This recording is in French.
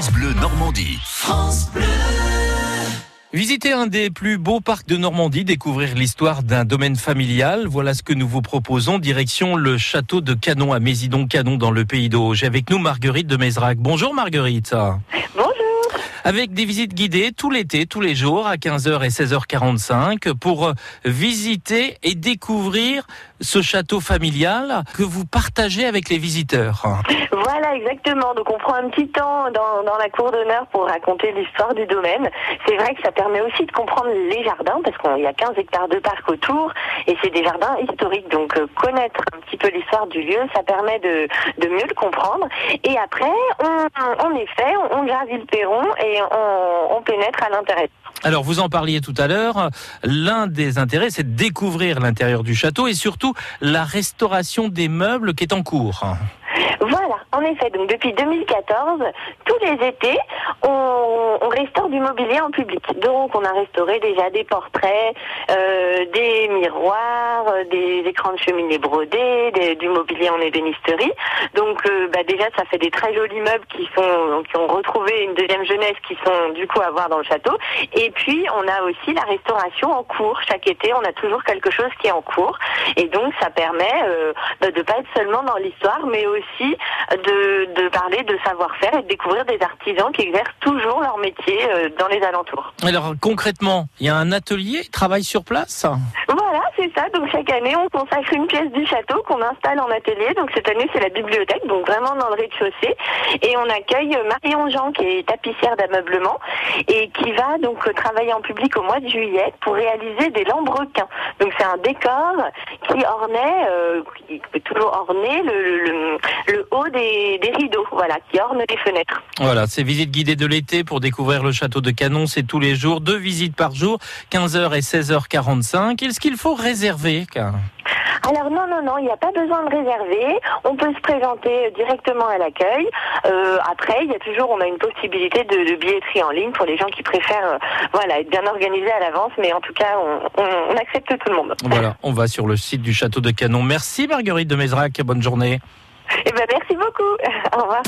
France Bleu Normandie. France Bleu. Visiter un des plus beaux parcs de Normandie, découvrir l'histoire d'un domaine familial. Voilà ce que nous vous proposons. Direction le château de Canon à Mésidon-Canon dans le pays d'Auge. Avec nous Marguerite de Mézrac. Bonjour Marguerite. Avec des visites guidées tout l'été, tous les jours à 15h et 16h45 pour visiter et découvrir ce château familial que vous partagez avec les visiteurs. Voilà, exactement. Donc on prend un petit temps dans, la cour d'honneur pour raconter l'histoire du domaine. C'est vrai que ça permet aussi de comprendre les jardins, parce qu'il y a 15 hectares de parc autour, et c'est des jardins historiques. Donc euh, connaître un petit peu l'histoire du lieu, ça permet de, mieux le comprendre. Et après, on, en effet, on, on gravit le perron et on, on pénètre à l'intérieur. Alors vous en parliez tout à l'heure, l'un des intérêts c'est de découvrir l'intérieur du château et surtout la restauration des meubles qui est en cours. Voilà, en effet, donc depuis 2014, tous les étés, on, on restaure du mobilier en public. Donc on a restauré déjà des portraits, euh, des miroirs, euh, des écrans de cheminée brodés, du mobilier en ébénisterie. Donc euh, bah, déjà ça fait des très jolis meubles qui sont qui ont retrouvé une deuxième jeunesse qui sont du coup à voir dans le château. Et puis on a aussi la restauration en cours. Chaque été on a toujours quelque chose qui est en cours. Et donc ça permet euh, bah, de pas être seulement dans l'histoire, mais aussi de, parler de savoir-faire et de découvrir des artisans qui exercent toujours leur métier euh, dans les alentours. Alors concrètement, il y a un atelier, travail sur place? C'est ça. Donc chaque année, on consacre une pièce du château qu'on installe en atelier. Donc cette année, c'est la bibliothèque, donc vraiment dans le rez-de-chaussée. Et on accueille Marion Jean, qui est tapissière d'ameublement et qui va donc travailler en public au mois de juillet pour réaliser des lambrequins. Donc c'est un décor qui ornait, euh, qui peut toujours orner le, haut des, rideaux, voilà, qui orne les fenêtres. Voilà, c'est visite guidée de l'été pour découvrir le château de Canon, c'est tous les jours, deux visites par jour, 15h et 16h45. Est-ce qu'il faut réserver Alors non, non, non, il n'y a pas besoin de réserver. On peut se présenter directement à l'accueil. Euh, après, il y a toujours, on a une possibilité de, de billetterie en ligne pour les gens qui préfèrent, euh, voilà, être bien organisés à l'avance. Mais en tout cas, on, on- on accepte tout le monde. Voilà, on va sur le site du château de Canon. Merci Marguerite de Mézrac, bonne journée. Eh ben, merci beaucoup. Au revoir.